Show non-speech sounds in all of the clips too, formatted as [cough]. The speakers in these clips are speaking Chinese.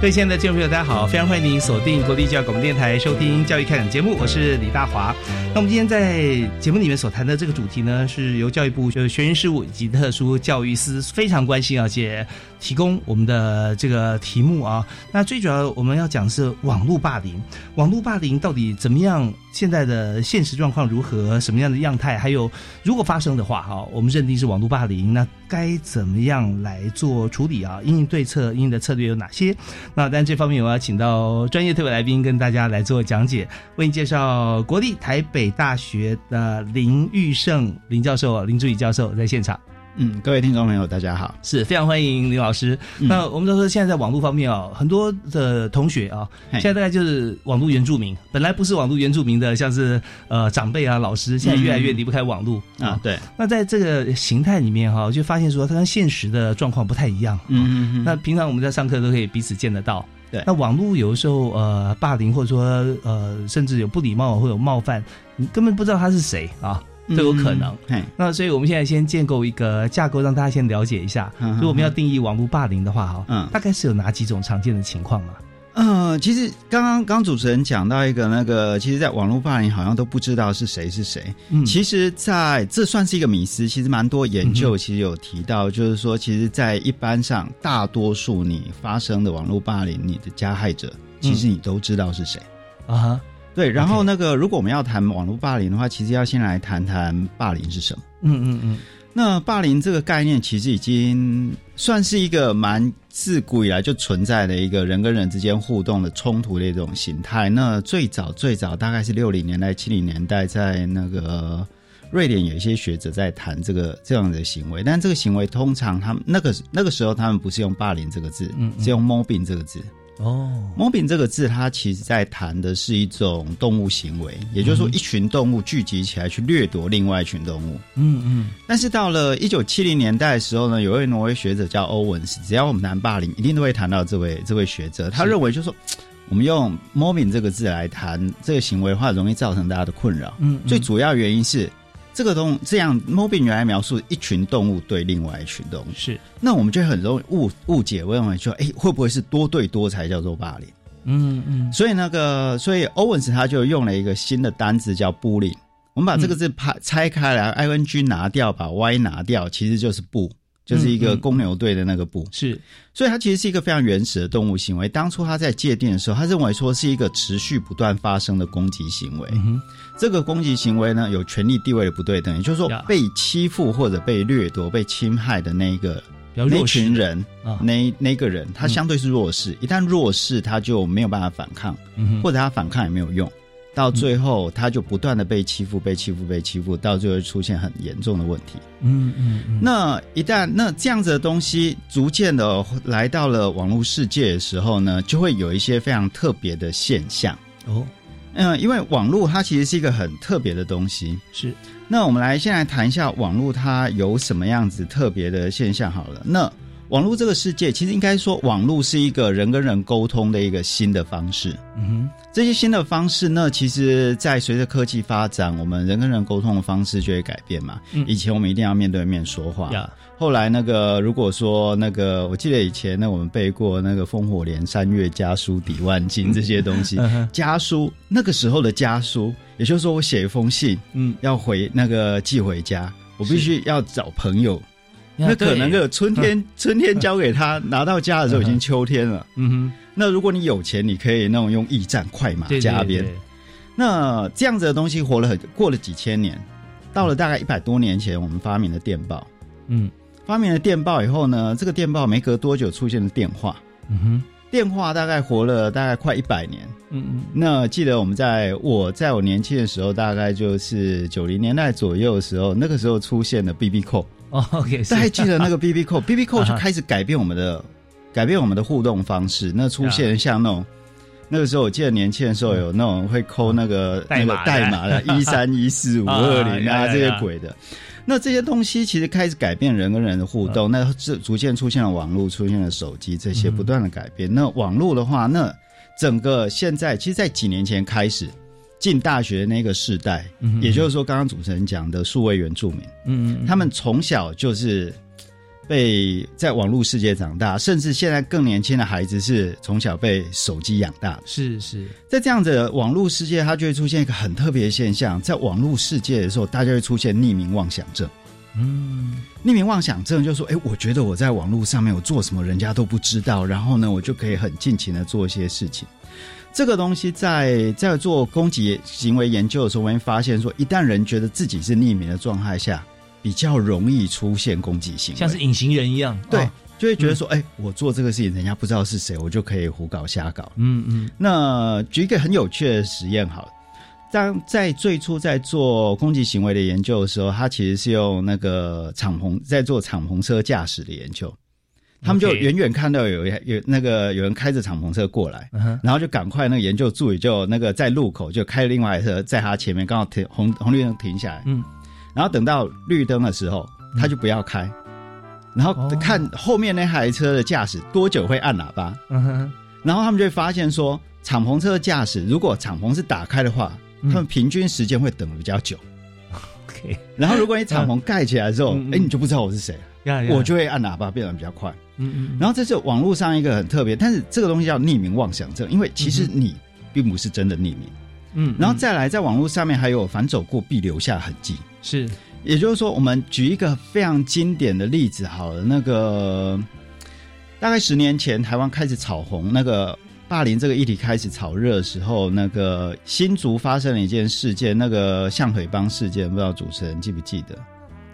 各位亲爱的听众朋友，大家好，非常欢迎您锁定国立教育广播电台收听《教育开讲》节目，我是李大华。那我们今天在节目里面所谈的这个主题呢，是由教育部就是学员事务以及特殊教育司非常关心而且提供我们的这个题目啊。那最主要我们要讲的是网络霸凌，网络霸凌到底怎么样？现在的现实状况如何？什么样的样态？还有如果发生的话，哈，我们认定是网络霸凌，那该怎么样来做处理啊？应对策应的策略有哪些？那但这方面我要请到专业特别来宾跟大家来做讲解，为您介绍国立台北大学的林玉胜林教授、林助理教授在现场。嗯，各位听众朋友，大家好，是非常欢迎林老师。那我们都说现在在网络方面啊，很多的同学啊，现在大概就是网络原住民，本来不是网络原住民的，像是呃长辈啊、老师，现在越来越离不开网络啊。对，那在这个形态里面哈，就发现说它跟现实的状况不太一样。嗯嗯嗯。那平常我们在上课都可以彼此见得到。对。那网络有的时候呃霸凌或者说呃甚至有不礼貌或有冒犯，你根本不知道他是谁啊。都有可能，那所以我们现在先建构一个架构，让大家先了解一下。如果我们要定义网络霸凌的话，哈，嗯，大概是有哪几种常见的情况吗？嗯，其实刚刚刚主持人讲到一个那个，其实，在网络霸凌好像都不知道是谁是谁。嗯，其实在这算是一个迷思。其实蛮多研究其实有提到，就是说，其实，在一般上，大多数你发生的网络霸凌，你的加害者，其实你都知道是谁啊。对，然后那个，如果我们要谈网络霸凌的话，其实要先来谈谈霸凌是什么。嗯嗯嗯。那霸凌这个概念，其实已经算是一个蛮自古以来就存在的一个人跟人之间互动的冲突的一种形态。那最早最早大概是六零年代、七零年代，在那个瑞典有一些学者在谈这个这样的行为，但这个行为通常他们那个那个时候他们不是用霸凌这个字，嗯，是用 mobbing 这个字。哦，mobbing 这个字，它其实在谈的是一种动物行为，也就是说，一群动物聚集起来去掠夺另外一群动物。嗯嗯。但是到了一九七零年代的时候呢，有位挪威学者叫欧文斯，只要我们谈霸凌，一定都会谈到这位这位学者。他认为，就是说，[tsk] 我们用 mobbing 这个字来谈这个行为的话，容易造成大家的困扰。嗯，最主要原因是。这个东这样，mobbing 原来描述一群动物对另外一群动物，是那我们就很容易误误解，我认为说，哎，会不会是多对多才叫做霸凌？嗯嗯，所以那个，所以 Owen 斯他就用了一个新的单字叫 bullying。我们把这个字拍拆开来，i n g 拿掉，把 y 拿掉，其实就是不。就是一个公牛队的那个布，是，所以它其实是一个非常原始的动物行为。当初他在界定的时候，他认为说是一个持续不断发生的攻击行为。这个攻击行为呢，有权力地位的不对等，也就是说，被欺负或者被掠夺、被侵害的那一个那群人，那那个人，他相对是弱势。一旦弱势，他就没有办法反抗，或者他反抗也没有用。到最后，他就不断的被欺负，被欺负，被欺负，到最后出现很严重的问题。嗯嗯。那一旦那这样子的东西逐渐的来到了网络世界的时候呢，就会有一些非常特别的现象。哦，嗯，因为网络它其实是一个很特别的东西。是。那我们来先来谈一下网络它有什么样子特别的现象好了。那网络这个世界，其实应该说，网络是一个人跟人沟通的一个新的方式。嗯哼，这些新的方式呢，其实，在随着科技发展，我们人跟人沟通的方式就会改变嘛。以前我们一定要面对面说话，后来那个，如果说那个，我记得以前呢，我们背过那个“烽火连三月，家书抵万金”这些东西。家书那个时候的家书，也就是说，我写一封信，嗯，要回那个寄回家，我必须要找朋友。那可能个春天春天交给他，拿到家的时候已经秋天了。嗯哼，那如果你有钱，你可以那种用驿站快马加鞭。那这样子的东西活了很过了几千年，到了大概一百多年前，我们发明了电报。嗯，发明了电报以后呢，这个电报没隔多久出现了电话。嗯哼，电话大概活了大概快一百年。嗯嗯，那记得我们在我在我年轻的时候，大概就是九零年代左右的时候，那个时候出现了 B B 扣。哦，OK，大家记得那个 B B 扣，B B 扣就开始改变我们的改变我们的互动方式。那出现像那种那个时候，我记得年轻的时候有那种会抠那个那个代码的，[laughs] 一三一四五二零啊这些鬼的。那这些东西其实开始改变人跟人的互动。那这逐渐出现了网络，出现了手机，这些不断的改变。那网络的话，那整个现在，其实，在几年前开始进大学那个世代，也就是说，刚刚主持人讲的数位原住民，嗯，他们从小就是被在网络世界长大，甚至现在更年轻的孩子是从小被手机养大。是是，在这样的网络世界，它就会出现一个很特别的现象，在网络世界的时候，大家会出现匿名妄想症。嗯，匿名妄想症就说，哎，我觉得我在网络上面我做什么，人家都不知道，然后呢，我就可以很尽情的做一些事情。这个东西在在做攻击行为研究的时候，我会发现说，一旦人觉得自己是匿名的状态下，比较容易出现攻击性，像是隐形人一样，对，就会觉得说，哎，我做这个事情，人家不知道是谁，我就可以胡搞瞎搞。嗯嗯。那举一个很有趣的实验，好。当在最初在做攻击行为的研究的时候，他其实是用那个敞篷在做敞篷车驾驶的研究。他们就远远看到有有那个有人开着敞篷车过来，然后就赶快那个研究助理就那个在路口就开了另外一车在他前面，刚好停红红绿灯停下来。嗯，然后等到绿灯的时候，他就不要开，然后看后面那台车的驾驶多久会按喇叭。嗯哼，然后他们就会发现说，敞篷车的驾驶如果敞篷是打开的话。他们平均时间会等的比较久，OK。然后如果你敞篷盖起来之后，哎，你就不知道我是谁，我就会按喇叭变得比较快。嗯嗯。然后这是网络上一个很特别，但是这个东西叫匿名妄想症，因为其实你并不是真的匿名。嗯。然后再来，在网络上面还有反走过必留下痕迹，是。也就是说，我们举一个非常经典的例子，好了，那个大概十年前台湾开始炒红那个。霸凌这个议题开始炒热的时候，那个新竹发生了一件事件，那个象腿帮事件，不知道主持人记不记得？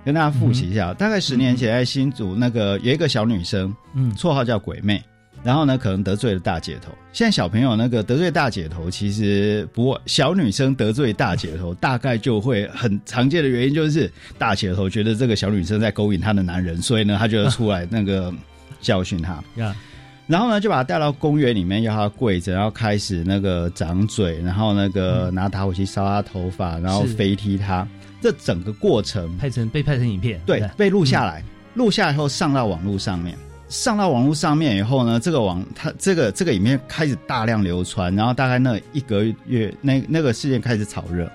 跟大家复习一下，大概十年前在新竹，那个有一个小女生，嗯，绰号叫鬼妹，然后呢，可能得罪了大姐头。现在小朋友那个得罪大姐头，其实不过小女生得罪大姐头，[laughs] 大概就会很常见的原因就是大姐头觉得这个小女生在勾引她的男人，所以呢，她就要出来那个教训她。[laughs] 然后呢，就把他带到公园里面，要他跪着，然后开始那个掌嘴，然后那个拿打火机烧他头发，然后飞踢他。这整个过程拍成被拍成影片，对，被录下来，录下来以后上到网络上面。上到网络上面以后呢，这个网它这个这个影片开始大量流传，然后大概那一个月，那那个事件开始炒热。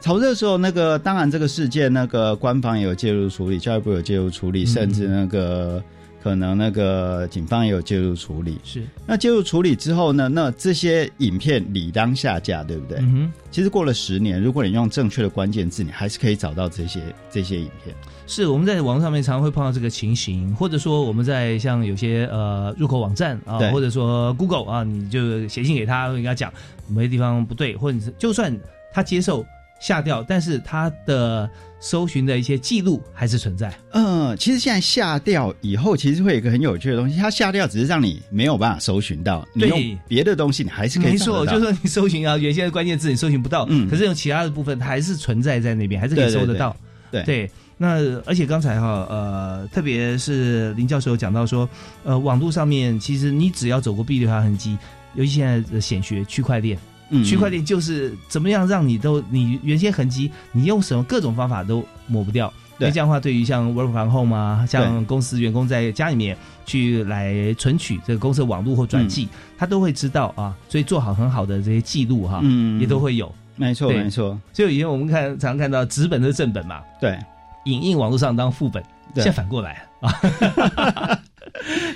炒热的时候，那个当然这个事件，那个官方也有介入处理，教育部有介入处理，甚至那个。可能那个警方也有介入处理，是那介入处理之后呢？那这些影片理当下架，对不对？嗯哼。其实过了十年，如果你用正确的关键字，你还是可以找到这些这些影片。是我们在网上面常常会碰到这个情形，或者说我们在像有些呃入口网站啊，或者说 Google 啊，你就写信给他，跟他讲某些地方不对，或者是就算他接受。下掉，但是它的搜寻的一些记录还是存在。嗯，其实现在下掉以后，其实会有一个很有趣的东西，它下掉只是让你没有办法搜寻到，你用别的东西你还是可以。没错，就说你搜寻啊，原先的关键字你搜寻不到，嗯，可是用其他的部分它还是存在在那边，还是可以搜得到。对对，那而且刚才哈呃，特别是林教授讲到说，呃，网络上面其实你只要走过 B 流痕迹，尤其现在的显学区块链。区块链就是怎么样让你都你原先痕迹，你用什么各种方法都抹不掉。那这样的话，对于像 work from home 啊，像公司员工在家里面去来存取这个公司的网络或转寄，他都会知道啊。所以做好很好的这些记录哈，嗯，也都会有。没错，没错。所以以前我们看常常看到纸本的正本嘛，对，影印网络上当副本，现在反过来啊。[laughs]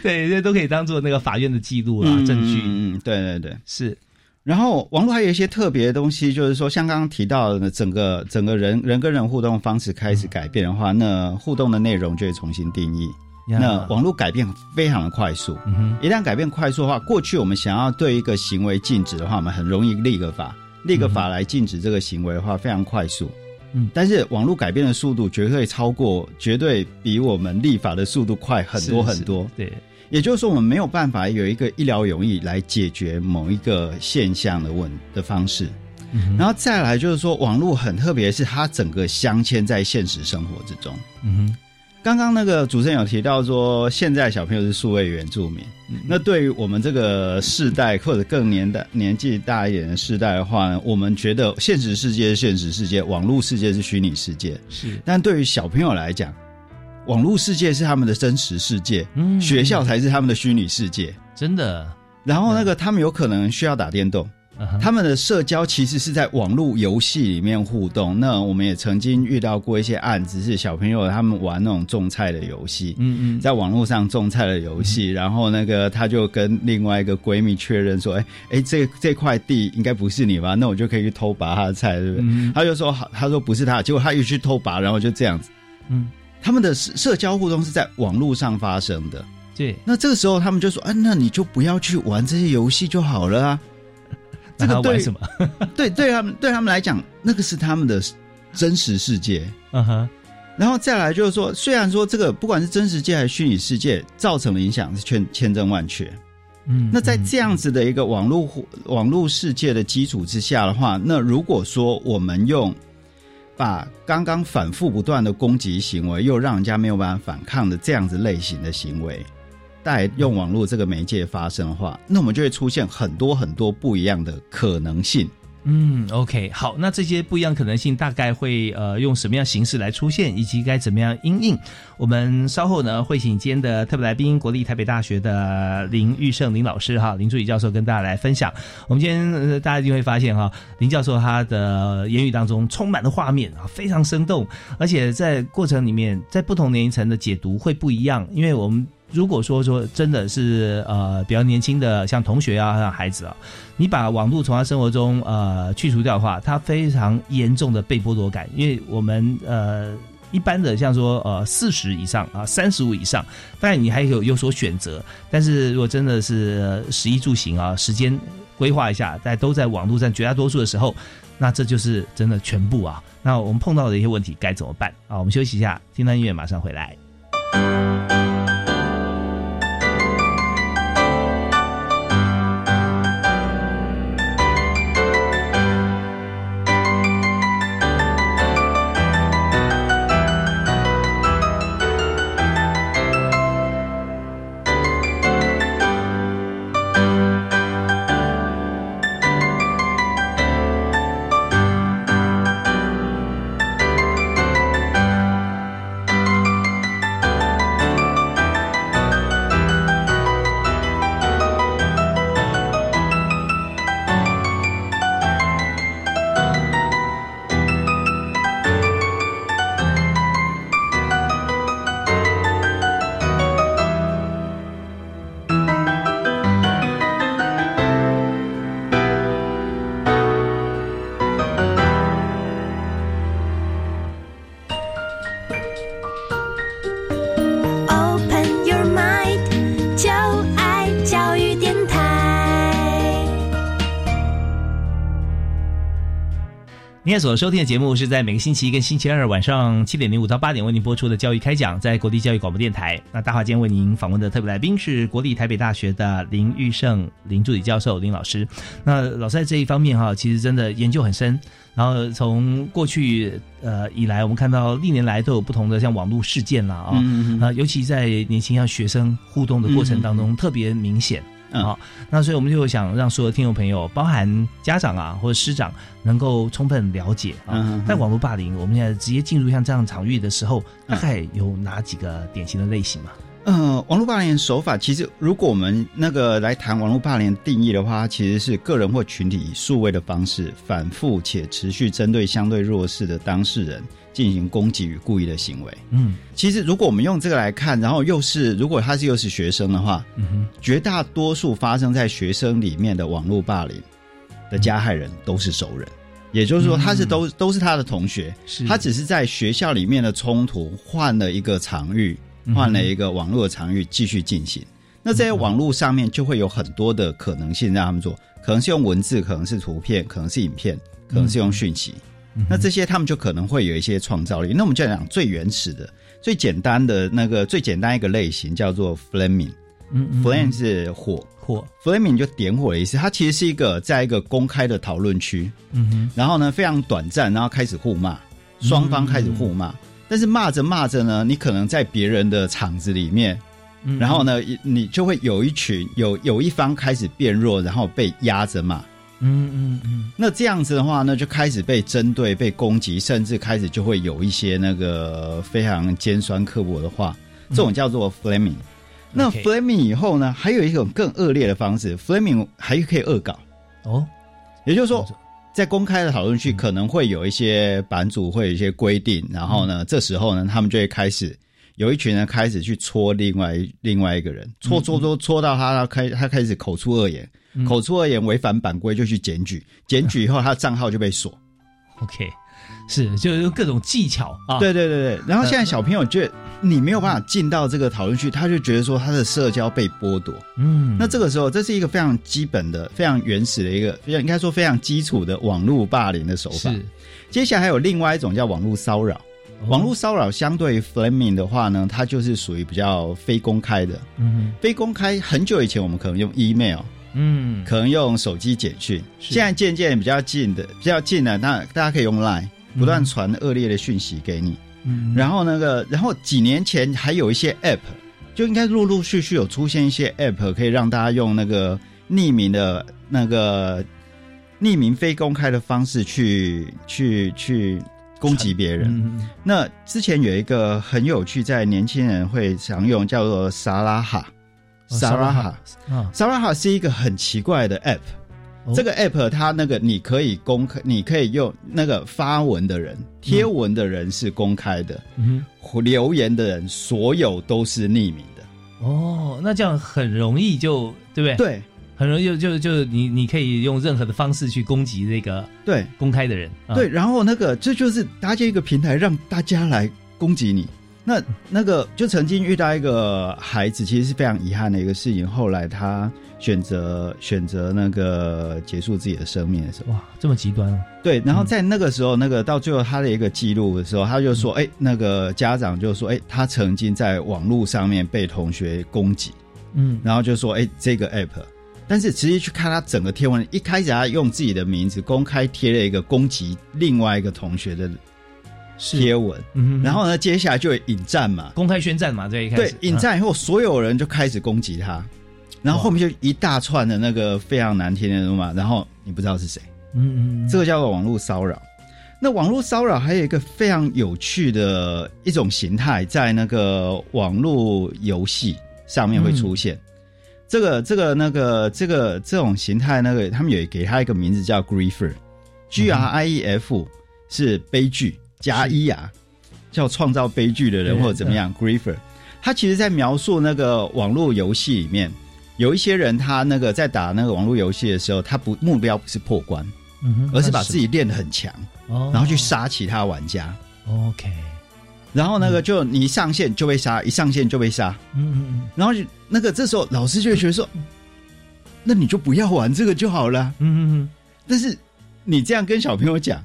对，这都可以当做那个法院的记录啊，证据。嗯，对对对，是。然后网络还有一些特别的东西，就是说像刚刚提到的，整个整个人人跟人互动方式开始改变的话，那互动的内容就会重新定义。那网络改变非常的快速，一旦改变快速的话，过去我们想要对一个行为禁止的话，我们很容易立个法，立个法来禁止这个行为的话，非常快速。嗯，但是网络改变的速度绝对超过，绝对比我们立法的速度快很多很多。对，也就是说，我们没有办法有一个一劳永逸来解决某一个现象的问的方式。然后再来就是说，网络很特别，是它整个镶嵌在现实生活之中。嗯哼。刚刚那个主持人有提到说，现在小朋友是数位原住民。嗯那对于我们这个世代或者更年代年纪大一点的世代的话呢，我们觉得现实世界是现实世界，网络世界是虚拟世界。是，但对于小朋友来讲，网络世界是他们的真实世界，学校才是他们的虚拟世界。真的。然后那个他们有可能需要打电动。他们的社交其实是在网络游戏里面互动。那我们也曾经遇到过一些案子，是小朋友他们玩那种种菜的游戏，嗯嗯，在网络上种菜的游戏，然后那个他就跟另外一个闺蜜确认说：“哎哎，这这块地应该不是你吧？那我就可以去偷拔他的菜，对不对？”他就说：“好，他说不是他。”结果他又去偷拔，然后就这样子。嗯，他们的社交互动是在网络上发生的。对，那这个时候他们就说：“啊，那你就不要去玩这些游戏就好了啊。[laughs] ”这个对什么？[laughs] 对对他们对他们来讲，那个是他们的真实世界。嗯哼，然后再来就是说，虽然说这个不管是真实界还是虚拟世界，造成的影响是千千真万确。嗯，那在这样子的一个网络网络世界的基础之下的话，那如果说我们用把刚刚反复不断的攻击行为，又让人家没有办法反抗的这样子类型的行为。在用网络这个媒介发生的话，那我们就会出现很多很多不一样的可能性。嗯，OK，好，那这些不一样可能性大概会呃用什么样形式来出现，以及该怎么样应应？我们稍后呢会请今天的特别来宾，国立台北大学的林玉胜林老师哈，林助理教授跟大家来分享。我们今天大家一定会发现哈，林教授他的言语当中充满了画面啊，非常生动，而且在过程里面，在不同年龄层的解读会不一样，因为我们。如果说说真的是呃比较年轻的像同学啊像孩子啊，你把网络从他生活中呃去除掉的话，他非常严重的被剥夺感。因为我们呃一般的像说呃四十以上啊三十五以上，当然你还有有所选择。但是如果真的是食衣住行啊时间规划一下，在都在网络上绝大多数的时候，那这就是真的全部啊。那我们碰到的一些问题该怎么办啊？我们休息一下，听段音乐，马上回来。所收听的节目是在每个星期一跟星期二晚上七点零五到八点为您播出的教育开讲，在国立教育广播电台。那大华今天为您访问的特别来宾是国立台北大学的林玉胜林助理教授林老师。那老师在这一方面哈，其实真的研究很深。然后从过去呃以来，我们看到历年来都有不同的像网络事件啦啊啊，尤其在年轻像学生互动的过程当中特别明显。好，那所以我们就想让所有听众朋友，包含家长啊或者师长，能够充分了解啊，在网络霸凌，我们现在直接进入像这样场域的时候，大概有哪几个典型的类型嘛？呃，网络霸凌手法，其实如果我们那个来谈网络霸凌定义的话，其实是个人或群体以数位的方式，反复且持续针对相对弱势的当事人。进行攻击与故意的行为。嗯，其实如果我们用这个来看，然后又是如果他是又是学生的话，嗯哼，绝大多数发生在学生里面的网络霸凌，的加害人都是熟人，也就是说他是都、都是他的同学，是。他只是在学校里面的冲突换了一个场域，换了一个网络的场域继续进行。那在网络上面就会有很多的可能性让他们做，可能是用文字，可能是图片，可能是影片，可能是用讯息。那这些他们就可能会有一些创造力。那我们就讲最原始的、最简单的那个最简单一个类型叫做 flaming。嗯嗯 flame 是火火，，flaming 就点火的意思。它其实是一个在一个公开的讨论区，嗯哼，然后呢非常短暂，然后开始互骂，双方开始互骂。但是骂着骂着呢，你可能在别人的场子里面，嗯然后呢，你就会有一群有有一方开始变弱，然后被压着骂。嗯嗯嗯。那这样子的话呢，就开始被针对、被攻击，甚至开始就会有一些那个非常尖酸刻薄的话，这种叫做 flaming。那 flaming 以后呢，还有一种更恶劣的方式，flaming 还可以恶搞，哦，也就是说，在公开的讨论区可能会有一些版主会有一些规定，然后呢，这时候呢，他们就会开始有一群人开始去戳另外另外一个人，戳戳戳戳到他他开他开始口出恶言，口出恶言违反版规就去检举，检举以后他的账号就被锁。OK，是就是用各种技巧啊，对对对对，然后现在小朋友觉得你没有办法进到这个讨论区，他就觉得说他的社交被剥夺。嗯，那这个时候，这是一个非常基本的、非常原始的一个，非常应该说非常基础的网络霸凌的手法。是接下来还有另外一种叫网络骚扰。哦网络骚扰相对于 flaming 的话呢，它就是属于比较非公开的。嗯非公开，很久以前我们可能用 email，嗯可能用手机简讯，是现在渐渐比较近的、比较近的，那大家可以用 line 不断传恶劣的讯息给你。嗯，然后那个，然后几年前还有一些 app，就应该陆陆续续有出现一些 app，可以让大家用那个匿名的那个匿名非公开的方式去去去攻击别人。那之前有一个很有趣，在年轻人会常用，叫做萨拉哈。哦萨拉哈，啊，萨拉哈是一个很奇怪的 app。哦这个 app 它那个你可以公开，你可以用那个发文的人、贴文的人是公开的，嗯留言的人所有都是匿名的。哦，那这样很容易就对不对？，对很容易就就就你你可以用任何的方式去攻击这个对公开的人，啊对，，然后那个这就是搭建一个平台，让大家来攻击你。那那个就曾经遇到一个孩子，其实是非常遗憾的一个事情。后来他选择选择那个结束自己的生命的时候，哇，这么极端啊，对，然后在那个时候，那个到最后他的一个记录的时候，他就说：“哎、那个家长就说：哎、他曾经在网络上面被同学攻击，嗯。然后就说：哎、这个 app。”但是直接去看他整个贴文，一开始他用自己的名字公开贴了一个攻击另外一个同学的是贴文，嗯哼，然后呢，接下来就有引战嘛，公开宣战嘛，这一开对，引战以后，所有人就开始攻击他，然后后面就一大串的那个非常难听的人嘛，然后你不知道是谁。嗯嗯嗯，这个叫做网络骚扰。那网络骚扰还有一个非常有趣的一种形态，在那个网络游戏上面会出现。这个、这个、那个、这个这种形态，那个他们也给他一个名字叫 griefer，G R I E F 是悲剧加一啊，叫创造悲剧的人或者怎么样 griefer。他其实在描述那个网络游戏里面，有一些人他那个在打那个网络游戏的时候，他不目标不是破关，嗯哼，而是把自己练得很强，哦，然后去杀其他玩家。，OK，然后那个就你一上线就被杀，一上线就被杀。嗯嗯嗯然后就那个这时候老师就会觉得说，[laughs] 那你就不要玩这个就好了。嗯嗯但是你这样跟小朋友讲，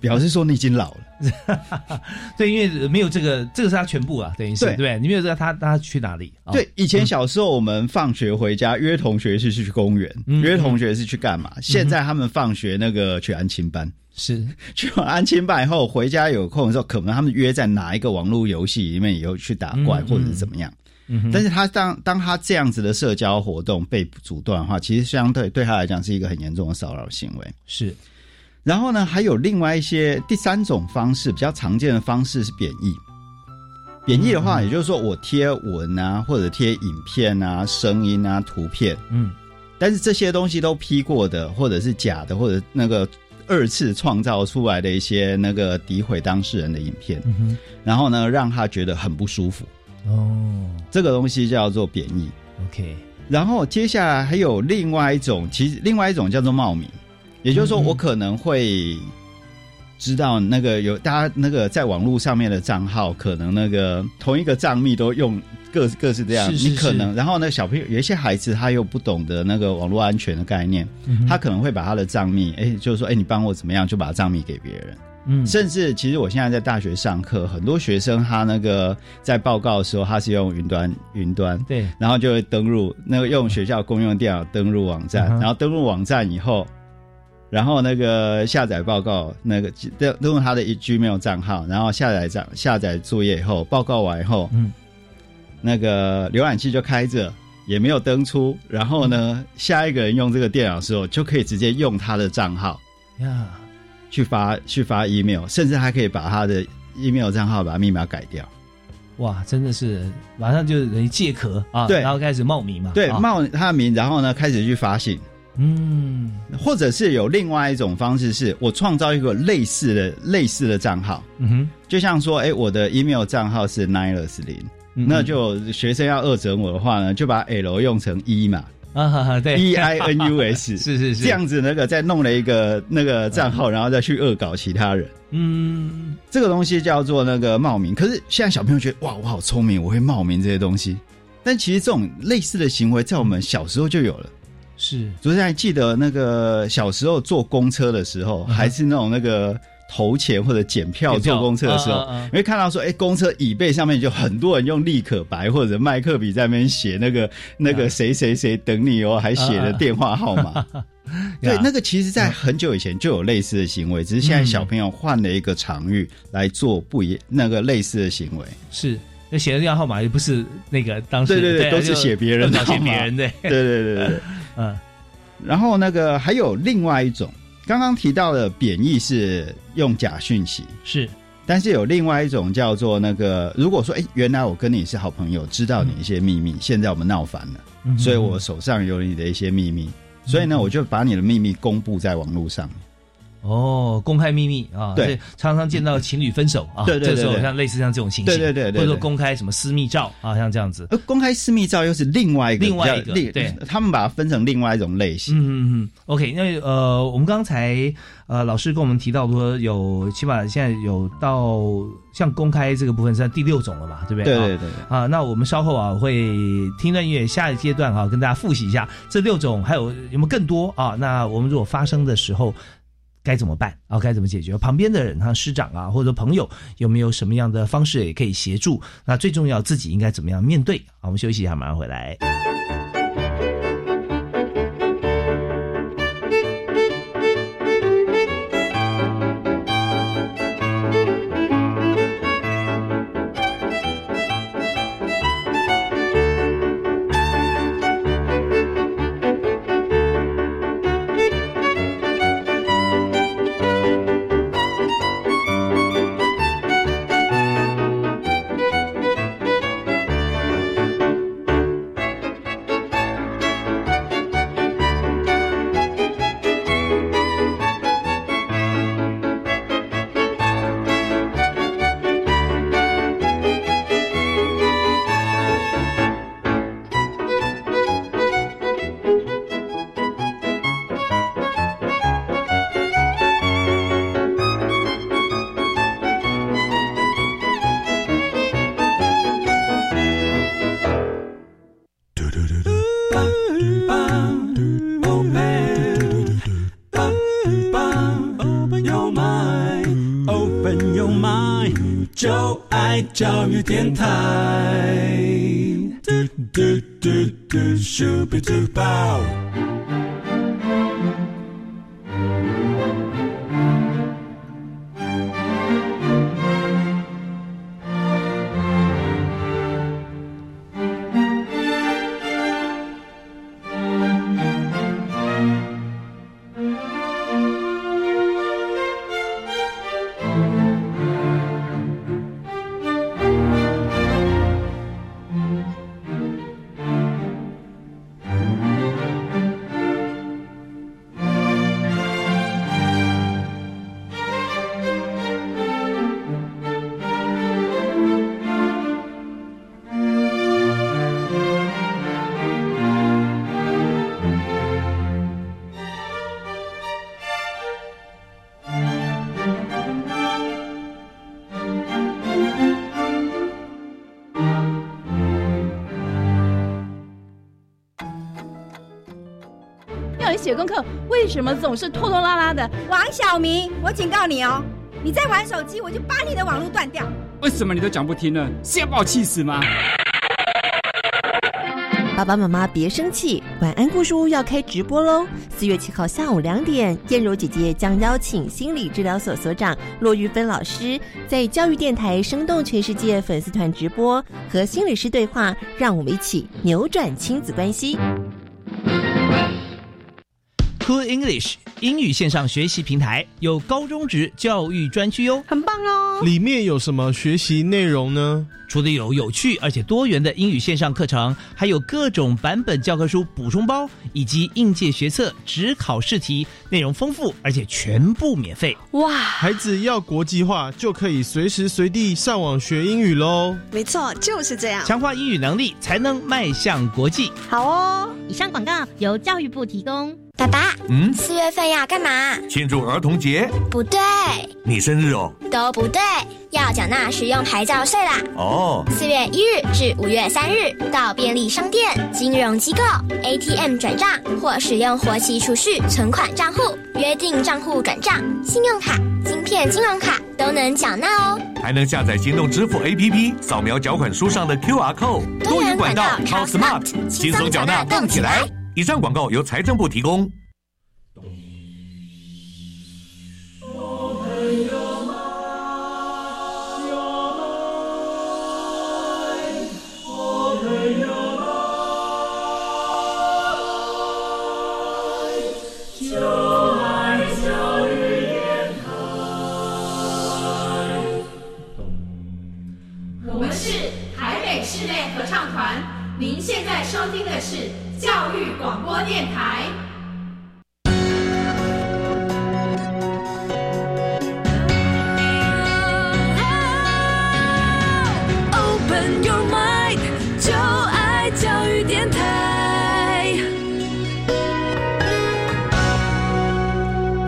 表示说你已经老了。嗯，[laughs] 对，因为没有这个，这个是他全部啊，等于是对对？你没有知道，他他去哪里？啊对，以前小时候我们放学回家约同学是去公园，嗯约同学是去干嘛？现在他们放学那个去安亲班。是 [laughs] 去完安亲班以后，回家有空的时候，可能他们约在哪一个网络游戏里面以后去打怪，嗯或者是怎么样。嗯哼但是他当当他这样子的社交活动被阻断的话，其实相对对他来讲是一个很严重的骚扰行为。是然后呢，还有另外一些第三种方式，比较常见的方式是贬义。贬义的话，也就是说我贴文啊，或者贴影片啊、声音啊、图片，嗯但是这些东西都 P 过的，或者是假的，或者那个二次创造出来的一些那个诋毁当事人的影片，然后呢，让他觉得很不舒服。哦这个东西叫做贬义。，OK，然后接下来还有另外一种，其实另外一种叫做冒名。也就是说，我可能会知道那个有大家那个在网络上面的账号，可能那个同一个账密都用各各式这样，是是你可能然后呢，小朋友有一些孩子他又不懂得那个网络安全的概念，他可能会把他的账密，哎，就是说，哎，你帮我怎么样，就把账密给别人。嗯。甚至其实我现在在大学上课，很多学生他那个在报告的时候，他是用云端云端，对，然后就会登录那个用学校公用电脑登录网站，嗯然后登录网站以后，然后那个下载报告，那个登登录他的 Gmail 账号，然后下载账下载作业以后，报告完以后，嗯，那个浏览器就开着。也没有登出，然后呢，下一个人用这个电脑的时候，就可以直接用他的账号呀，去发去发 email，甚至还可以把他的 email 账号把密码改掉。哇，真的是马上就等于借壳啊，对。然后开始冒名嘛，对，啊。冒他的名，然后呢，开始去发信，嗯。或者是有另外一种方式，是我创造一个类似的类似的账号，嗯哼，就像说，哎，我的 email 账号是 nilus 零、嗯那就学生要恶整我的话呢，就把 L 用成一嘛。啊哈哈，对，E I N U S，[laughs] 是是是。这，样子，那个再弄了一个那个账号，然后再去恶搞其他人。嗯，这个东西叫做那个冒名。可是现在小朋友觉得，哇，我好聪明，我会冒名这些东西。但其实这种类似的行为，在我们小时候就有了。是。昨天还记得那个小时候坐公车的时候，还是那种那个投钱或者检票坐公车的时候啊啊啊，你会看到说，哎，公车椅背上面就很多人用立可白或者麦克笔在那边写那个那个谁谁谁等你哦，还写了电话号码。[laughs] 对，那个其实，在很久以前就有类似的行为，只是现在小朋友换了一个场域来做不一那个类似的行为。是。那写的电话号码又不是那个当时对对对都是写别人的写别人的，对对对。嗯。然后那个还有另外一种，刚刚提到的贬义是用假讯息，是。但是有另外一种叫做那个，如果说哎，原来我跟你是好朋友，知道你一些秘密，现在我们闹翻了，嗯。所以我手上有你的一些秘密，所以呢，我就把你的秘密公布在网络上。哦，公开秘密啊，对。常常见到情侣分手啊，对对对这时候像类似像这种情形，对对对对对。或者说公开什么私密照啊，像这样子，而公开私密照又是另外一个另外一个对他们把它分成另外一种类型。嗯嗯嗯，OK，那呃，我们刚才呃老师跟我们提到说有起码现在有到像公开这个部分是第六种了嘛，对不对？对对对，啊，那我们稍后啊会听段音乐，下一阶段啊、跟大家复习一下这六种，还有有没有更多？啊？那我们如果发生的时候该怎么办啊？该怎么解决？旁边的人哈、师长啊或者朋友有没有什么样的方式也可以协助？那最重要自己应该怎么样面对？好，我们休息一下，马上回来。写功课，为什么总是拖拖拉拉的？王小明，我警告你哦，你再玩手机，我就把你的网络断掉。为什么你都讲不听呢？是要把我气死吗？爸爸妈妈别生气，晚安故事屋要开直播喽！四月七号下午两点，燕柔姐姐将邀请心理治疗所所长骆玉芬老师在教育电台生动全世界粉丝团直播，和心理师对话，让我们一起扭转亲子关系。Cool English 英语线上学习平台有高中职教育专区哟，很棒哦！里面有什么学习内容呢？除了有有趣而且多元的英语线上课程，还有各种版本教科书补充包，以及应届学测、只考试题，内容丰富而且全部免费。哇！孩子要国际化，就可以随时随地上网学英语喽。没错，就是这样。强化英语能力，才能迈向国际。好哦！以上广告由教育部提供。爸爸，嗯，四月份要干嘛？庆祝儿童节？不对，你生日哦？都不对，要缴纳使用牌照税啦。哦，四月一日至五月三日，到便利商店、金融机构、ATM 转账或使用活期储蓄存款账户约定账户转账，信用卡、晶片金融卡都能缴纳哦。还能下载行动支付 APP，扫描缴款书上的 QR code，多元管道超 smart，轻松缴纳动起来。以上广告由财政部提供。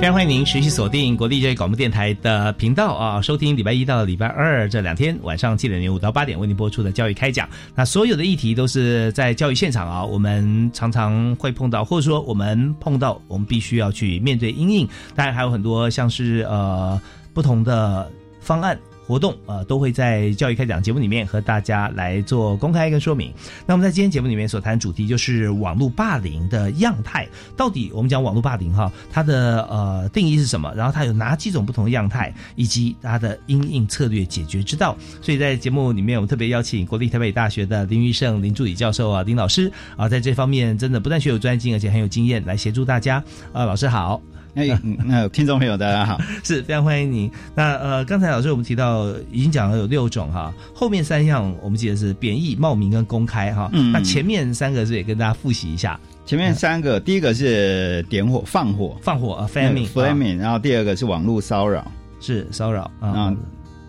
非常欢迎您持续锁定国立教育广播电台的频道啊，收听礼拜一到礼拜二这两天晚上七点零五到八点为您播出的教育开讲。那所有的议题都是在教育现场啊，我们常常会碰到，或者说我们碰到，我们必须要去面对阴影。当然还有很多像是呃不同的方案。活动呃都会在教育开讲节目里面和大家来做公开跟说明。那我们在今天节目里面所谈主题就是网络霸凌的样态，到底我们讲网络霸凌哈，它的呃定义是什么？然后它有哪几种不同的样态，以及它的因应策略解决之道。所以在节目里面，我们特别邀请国立台北大学的林玉胜林助理教授啊，林老师啊，在这方面真的不但学有专精，而且很有经验，来协助大家。啊，老师好。哎，[laughs] 那听众朋友大家好，[laughs] 是非常欢迎您。那呃，刚才老师我们提到已经讲了有六种哈，后面三项我们记得是贬义、冒名跟公开哈。嗯，那前面三个是也跟大家复习一下。前面三个，第一个是点火、放火、放火啊，flaming，flaming，然后第二个是网络骚扰，是骚扰啊，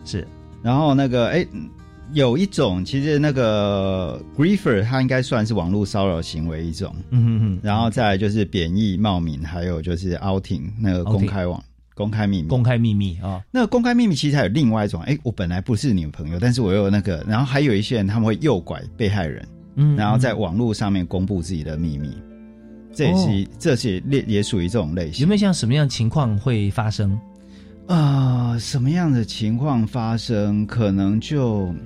是，然后那个哎。有一种，其实那个 griefer 它应该算是网络骚扰行为一种，嗯哼哼，然后再来就是贬义、冒名，还有就是 outing 那个公开网、公开秘密、公开秘密啊。那个公开秘密其实还有另外一种，哎，我本来不是你的朋友，但是我有那个，然后还有一些人他们会诱拐被害人，嗯，然后在网络上面公布自己的秘密，这也是、哦、这是也也属于这种类型。有没有像什么样情况会发生？啊、呃，什么样的情况发生，可能就。[tsk]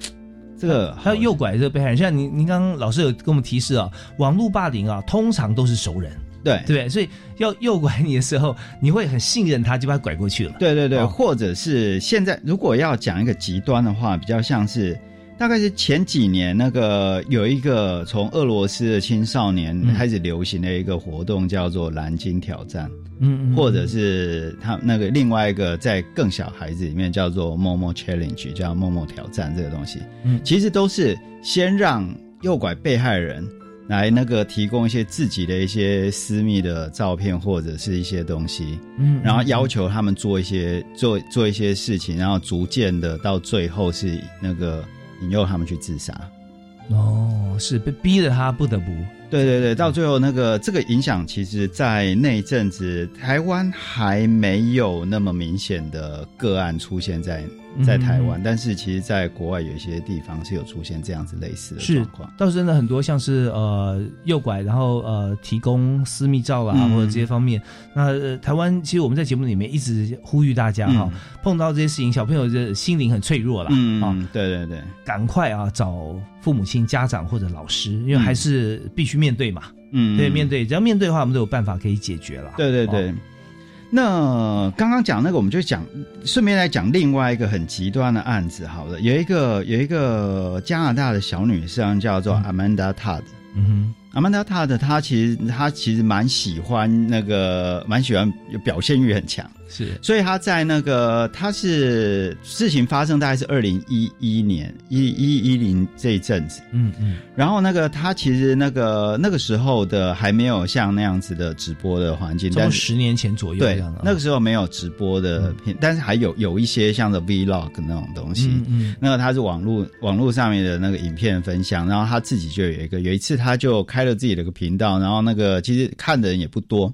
这个还有诱拐这个被害人，像您您刚刚老师有跟我们提示啊，网络霸凌啊，通常都是熟人，对对不对？所以要诱拐你的时候，你会很信任他，就把他拐过去了。对对对，哦、或者是现在如果要讲一个极端的话，比较像是大概是前几年那个有一个从俄罗斯的青少年开始流行的一个活动，叫做蓝鲸挑战。嗯，或者是他那个另外一个在更小孩子里面叫做 Momo Challenge，叫 Momo 挑战这个东西，嗯，其实都是先让诱拐被害人来那个提供一些自己的一些私密的照片或者是一些东西，嗯，然后要求他们做一些做做一些事情，然后逐渐的到最后是那个引诱他们去自杀。哦，是被逼得他不得不。对对对，到最后那个这个影响，其实，在那一阵子，台湾还没有那么明显的个案出现在在台湾，嗯但是其实，在国外有一些地方是有出现这样子类似的是状况。倒是真的很多，像是呃诱拐，然后呃提供私密照啦，嗯或者这些方面。那、呃、台湾其实我们在节目里面一直呼吁大家哈、嗯碰到这些事情，小朋友的心灵很脆弱啦，嗯啊，对对对，赶快啊找父母亲、家长或者老师，因为还是必须面对嘛。嗯对，面对只要面对的话，我们都有办法可以解决了。对对对。哦那刚刚讲那个，我们就讲，顺便来讲另外一个很极端的案子。好了，有一个有一个加拿大的小女生叫做 Amanda Todd。嗯阿曼达塔的他其实他其实蛮喜欢那个蛮喜欢表现欲很强，是。所以他在那个他是事情发生大概是二零一一年一一一零这一阵子，嗯嗯。然后那个他其实那个那个时候的还没有像那样子的直播的环境，从但十年前左右对那个时候没有直播的片，但是还有有一些像的 vlog 那种东西，嗯嗯。那个他是网络网络上面的那个影片分享，然后他自己就有一个，有一次他就开了自己的一个频道，然后那个其实看的人也不多，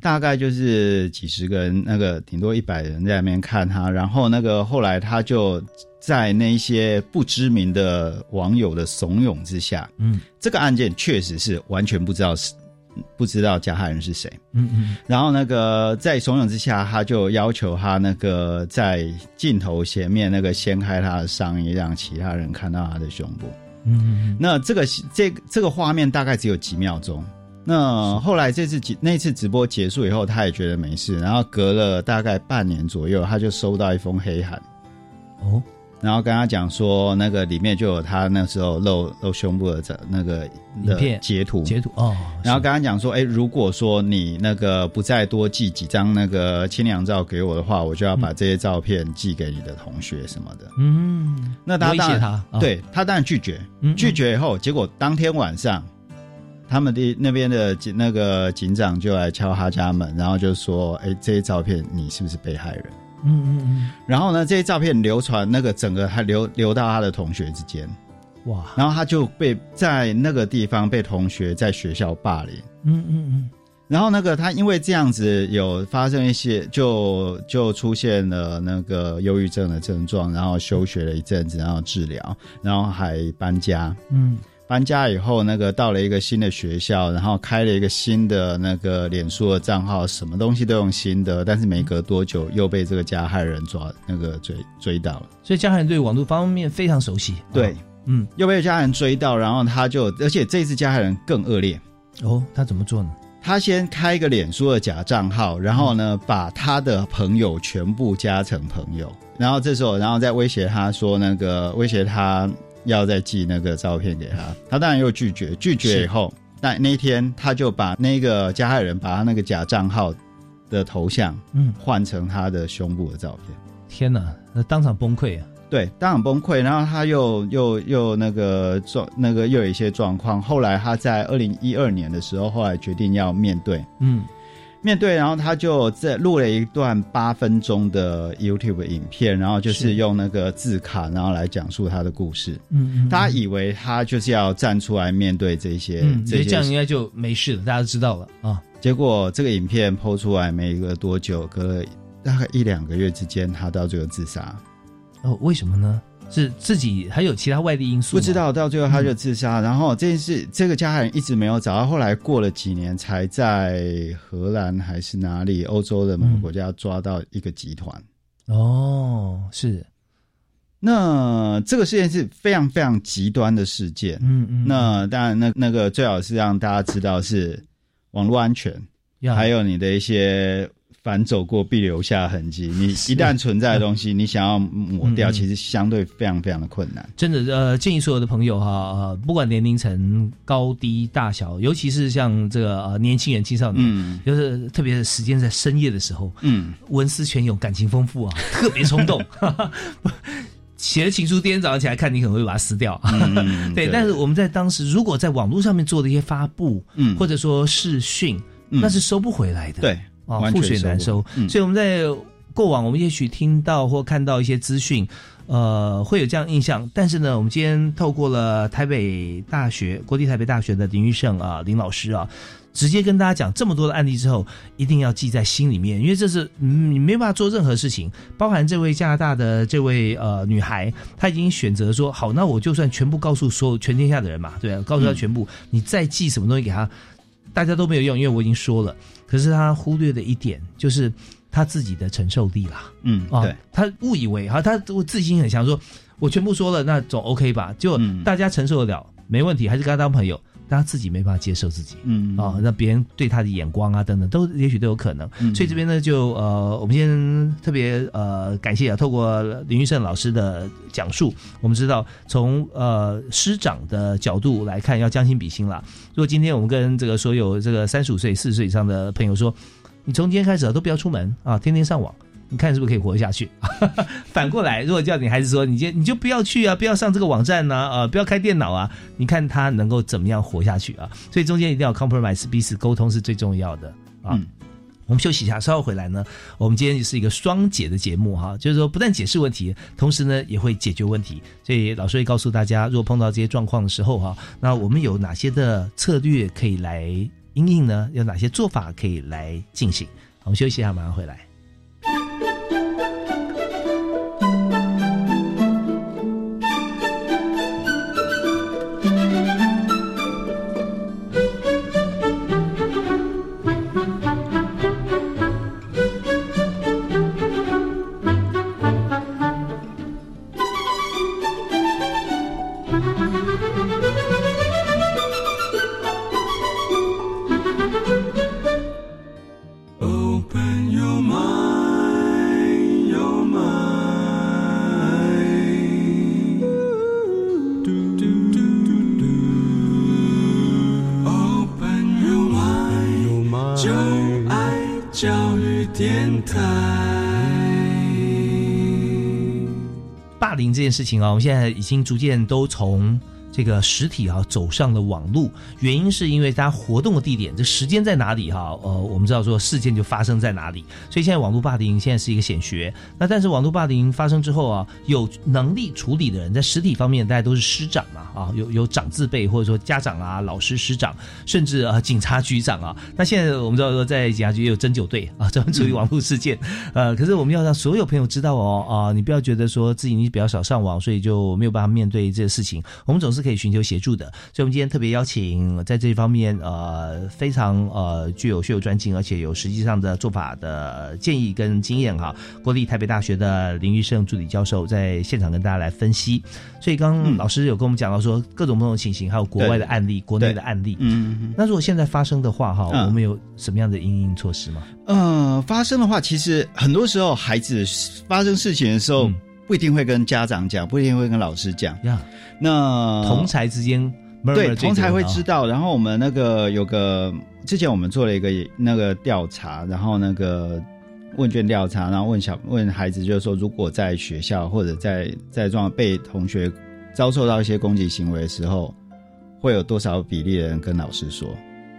大概就是几十个人，那个顶多一百人在那边看他，然后那个后来他就在那一些不知名的网友的怂恿之下，嗯。这个案件确实是完全不知道是不知道加害人是谁，嗯嗯。然后那个在怂恿之下，他就要求他那个在镜头前面那个掀开他的上衣，让其他人看到他的胸部。嗯那这个这这个画面大概只有几秒钟。那后来这次直那次直播结束以后，他也觉得没事，然后隔了大概半年左右，他就收到一封黑函，哦，然后跟他讲说，那个里面就有他那时候露露胸部的这那个的影片。截图，截图哦，然后跟他讲说，哎，如果说你那个不再多寄几张那个清凉照给我的话，我就要把这些照片寄给你的同学什么的。嗯，那他当然对他当然拒绝，拒绝以后，结果当天晚上，他们的那边的警那个警长就来敲他家门，然后就说，哎，这些照片你是不是被害人？嗯嗯嗯，然后呢，这些照片流传，那个整个还流流到他的同学之间，哇，然后他就被在那个地方被同学在学校霸凌。嗯嗯嗯，然后那个他因为这样子有发生一些，就就出现了那个忧郁症的症状，然后休学了一阵子，然后治疗，然后还搬家。嗯搬家以后，那个到了一个新的学校，然后开了一个新的那个脸书的账号，什么东西都用新的，但是没隔多久又被这个加害人抓那个追追到了。所以加害人对网络方面非常熟悉。对，嗯，又被加害人追到，然后他就，而且这次加害人更恶劣。哦，他怎么做呢？他先开一个脸书的假账号，然后呢，把他的朋友全部加成朋友，然后这时候，然后再威胁他说，那个威胁他要再寄那个照片给他，他当然又拒绝，拒绝以后，但那一天他就把那个加害人把他那个假账号的头像，嗯，换成他的胸部的照片。天哪，那当场崩溃啊！对，当场崩溃，然后他又又又那个状那个又有一些状况。后来他在二零一二年的时候，后来决定要面对，嗯，面对，然后他就在录了一段八分钟的 YouTube 影片，然后就是用那个字卡，然后来讲述他的故事。嗯嗯，大家以为他就是要站出来面对这些，嗯，这些这样应该就没事了，大家都知道了啊。结果这个影片抛出来没隔多久，隔了大概一两个月之间，他到最后自杀。哦，为什么呢？是自己还有其他外力因素？不知道，到最后他就自杀。然后这件事，这个加害人一直没有找到，后来过了几年，才在荷兰还是哪里欧洲的某个国家抓到一个集团。哦，是。那这个事件是非常非常极端的事件。嗯嗯。那当然，那那个最好是让大家知道是网络安全，呀还有你的一些反走过必留下痕迹。[laughs] 你一旦存在的东西，你想要抹掉，其实相对非常非常的困难。真的，呃，建议所有的朋友哈，呃，不管年龄层高低大小，尤其是像这个呃年轻人、青少年，嗯就是特别是时间在深夜的时候，嗯，文思泉涌，感情丰富啊，[laughs] 特别冲动。[laughs] 写了情书，第二天早上起来看，你可能会把它撕掉。嗯对，但是我们在当时，如果在网络上面做的一些发布，嗯或者说视讯，嗯那是收不回来的。对啊，覆水难收所以我们在过往我们也许听到或看到一些资讯，呃，会有这样印象。但是呢，我们今天透过了台北大学国立台北大学的林玉胜啊林老师啊，直接跟大家讲这么多的案例之后，一定要记在心里面，因为这是嗯你没办法做任何事情。包含这位加拿大的这位呃女孩，她已经选择说好，那我就算全部告诉所有全天下的人嘛，对啊，告诉她全部，你再寄什么东西给她，大家都没有用，因为我已经说了。可是他忽略的一点就是他自己的承受力啦。嗯，啊对，，他误以为哈，他我自信很强，说我全部说了，那总 OK 吧？就大家承受得了，没问题，还是跟他当朋友，但他自己没办法接受自己，嗯啊，那别人对他的眼光啊等等，都也许都有可能。嗯所以这边呢，就呃，我们先特别呃感谢啊，透过林玉胜老师的讲述，我们知道从呃师长的角度来看，要将心比心啦。如果今天我们跟这个所有这个三十五岁、四十岁以上的朋友说，你从今天开始啊，都不要出门啊，天天上网。你看是不是可以活下去？[laughs] 反过来，如果叫你孩子说，你就你就不要去啊，不要上这个网站呢、啊，不要开电脑啊，你看他能够怎么样活下去啊？所以中间一定要 compromise，彼此沟通是最重要的啊。我们休息一下，稍后回来呢。我们今天是一个双解的节目哈，就是说不但解释问题，同时呢也会解决问题。所以老师会告诉大家，如果碰到这些状况的时候哈，那我们有哪些的策略可以来应应呢？有哪些做法可以来进行？我们休息一下，马上回来。事情啊，我们现在已经逐渐都从这个实体啊走上了网络，原因是因为大家活动的地点，这时间在哪里哈？呃，我们知道说事件就发生在哪里，所以现在网络霸凌现在是一个显学。那但是网络霸凌发生之后啊，有能力处理的人，在实体方面大家都是师长嘛啊，有有长字辈或者说家长啊、老师、师长，甚至啊警察局长啊。那现在我们知道说在警察局也有针灸队啊，[laughs] 专门处理网络事件。呃，可是我们要让所有朋友知道哦啊、你不要觉得说自己你比较少上网，所以就没有办法面对这些事情。我们总是可以寻求协助的。所以，我们今天特别邀请在这方面呃非常呃具有学有专精，而且有实际上的做法的建议跟经验哈。国立台北大学的林玉胜助理教授在现场跟大家来分析。所以，刚刚老师有跟我们讲到说各种不同的情形，还有国外的案例、国内的案例。嗯嗯那如果现在发生的话哈，嗯我们有什么样的应应措施吗？呃，发生的话，其实很多时候孩子发生事情的时候，不一定会跟家长讲，不一定会跟老师讲。呀，那同才之间对同才会啊知道。然后我们那个有个之前我们做了一个那个调查，然后那个问卷调查，然后问小问孩子，就是说，如果在学校或者在在状被同学遭受到一些攻击行为的时候，会有多少比例的人跟老师说，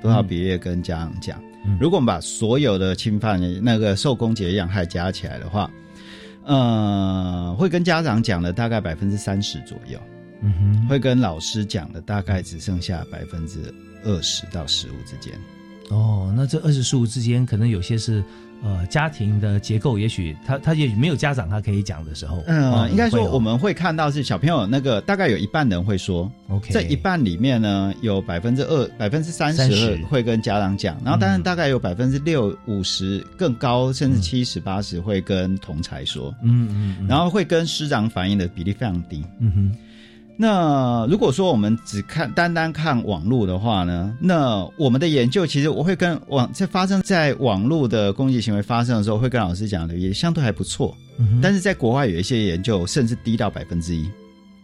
多少比例的跟家长讲？如果我们把所有的侵犯那个受攻击的样态加起来的话，呃，会跟家长讲的大概百分之三十左右。嗯哼，会跟老师讲的大概只剩下百分之二十到十五之间。哦，那这二十十五之间，可能有些是呃家庭的结构，也许他他也许没有家长他可以讲的时候，嗯、哦应该说我们会看到是小朋友那个大概有一半人会说 OK 这一半里面呢有百分之二百分之三十会跟家长讲，然后当然大概有百分之六五十更高甚至七十八十会跟同才说，嗯嗯嗯，然后会跟师长反映的比例非常低。嗯哼。那如果说我们只看单单看网络的话呢，那我们的研究其实我会跟网在发生在网络的攻击行为发生的时候，会跟老师讲的也相对还不错。嗯但是在国外有一些研究甚至低到百分之一。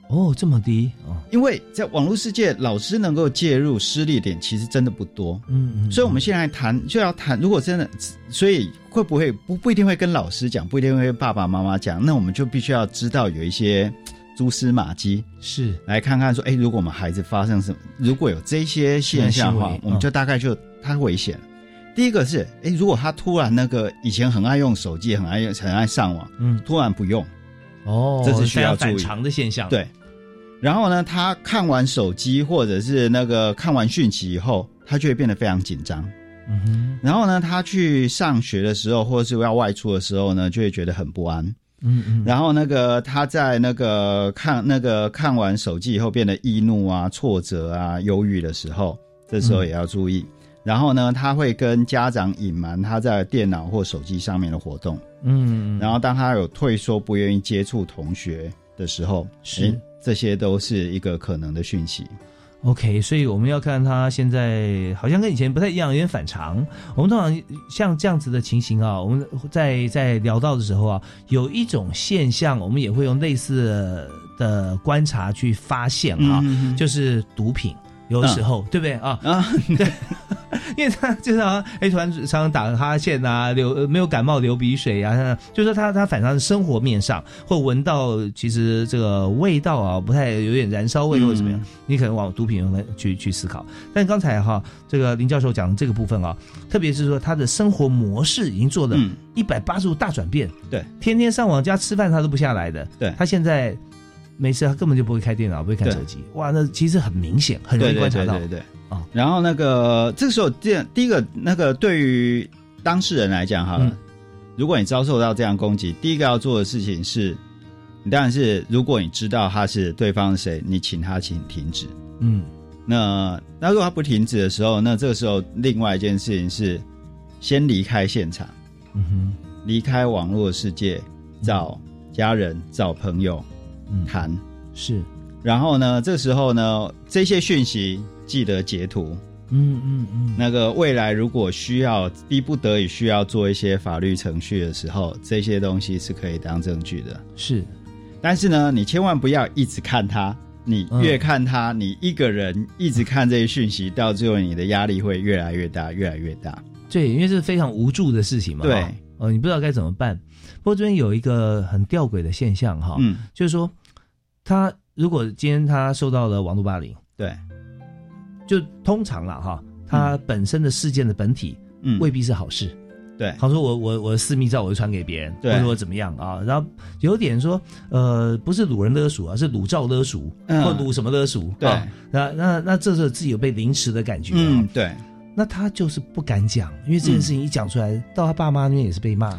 哦，这么低哦，因为在网络世界，老师能够介入失利点其实真的不多。嗯嗯，所以我们现在谈就要谈，如果真的，所以会不会不不一定会跟老师讲，不一定会跟爸爸妈妈讲，那我们就必须要知道有一些蛛丝马迹，是来看看说，哎，如果我们孩子发生什么，如果有这些现象的话我们就大概就他危险了。第一个是，哎，如果他突然那个以前很爱用手机，很爱用很爱上网，嗯，突然不用，哦，这是需要注意常的现象。，对。然后呢，他看完手机或者是那个看完讯息以后，他就会变得非常紧张。嗯哼，然后呢，他去上学的时候，或者是要外出的时候呢，就会觉得很不安。嗯嗯，然后那个他在那个看那个看完手机以后变得易怒啊、挫折啊、忧郁的时候，这时候也要注意。然后呢，他会跟家长隐瞒他在电脑或手机上面的活动。嗯，然后当他有退缩、不愿意接触同学的时候，是诶这些都是一个可能的讯息。OK，所以我们要看他现在好像跟以前不太一样，有点反常。我们通常像这样子的情形啊，我们在在聊到的时候啊，有一种现象，我们也会用类似的观察去发现啊，就是毒品。有的时候，对不对啊？啊，对，[laughs] 因为他就是好像哎，突然常常打哈欠啊，流呃没有感冒流鼻水啊，就是说他他反常生活面上或闻到其实这个味道啊不太有点燃烧味或者怎么样，你可能往毒品去去思考。但刚才哈这个林教授讲的这个部分啊，特别是说他的生活模式已经做了一百八十度大转变，对，天天上网加吃饭他都不下来的，对他现在。没事，他根本就不会开电脑，不会看手机。哇，那其实很明显，很容易观察到。对对对啊。然后那个这个时候，第第一个那个对于当事人来讲，哈、嗯，如果你遭受到这样攻击，第一个要做的事情是，你当然是如果你知道他是对方是谁，你请他请停止。嗯，那那如果他不停止的时候，那这个时候另外一件事情是，先离开现场，嗯哼，离开网络世界，找家人，找朋友。谈是，然后呢，这时候呢，这些讯息记得截图。嗯嗯嗯，那个未来如果需要逼不得已需要做一些法律程序的时候，这些东西是可以当证据的。是，但是呢，你千万不要一直看它，你越看它，嗯、你一个人一直看这些讯息，到最后你的压力会越来越大，越来越大。对，因为这是非常无助的事情嘛。对，哦，你不知道该怎么办。不过这边有一个很吊诡的现象哈，嗯，就是说，他如果今天他受到了网络霸凌，对，就通常了哈，他本身的事件的本体，嗯，未必是好事。对，好说我我我私密照我就传给别人，对，或者我怎么样啊？然后有点说，呃，不是掳人勒赎而，是掳照勒赎，嗯、或掳什么勒赎？对，啊、那那那这是自己有被凌迟的感觉、啊。嗯，对。那他就是不敢讲，因为这件事情一讲出来，嗯、到他爸妈那边也是被骂，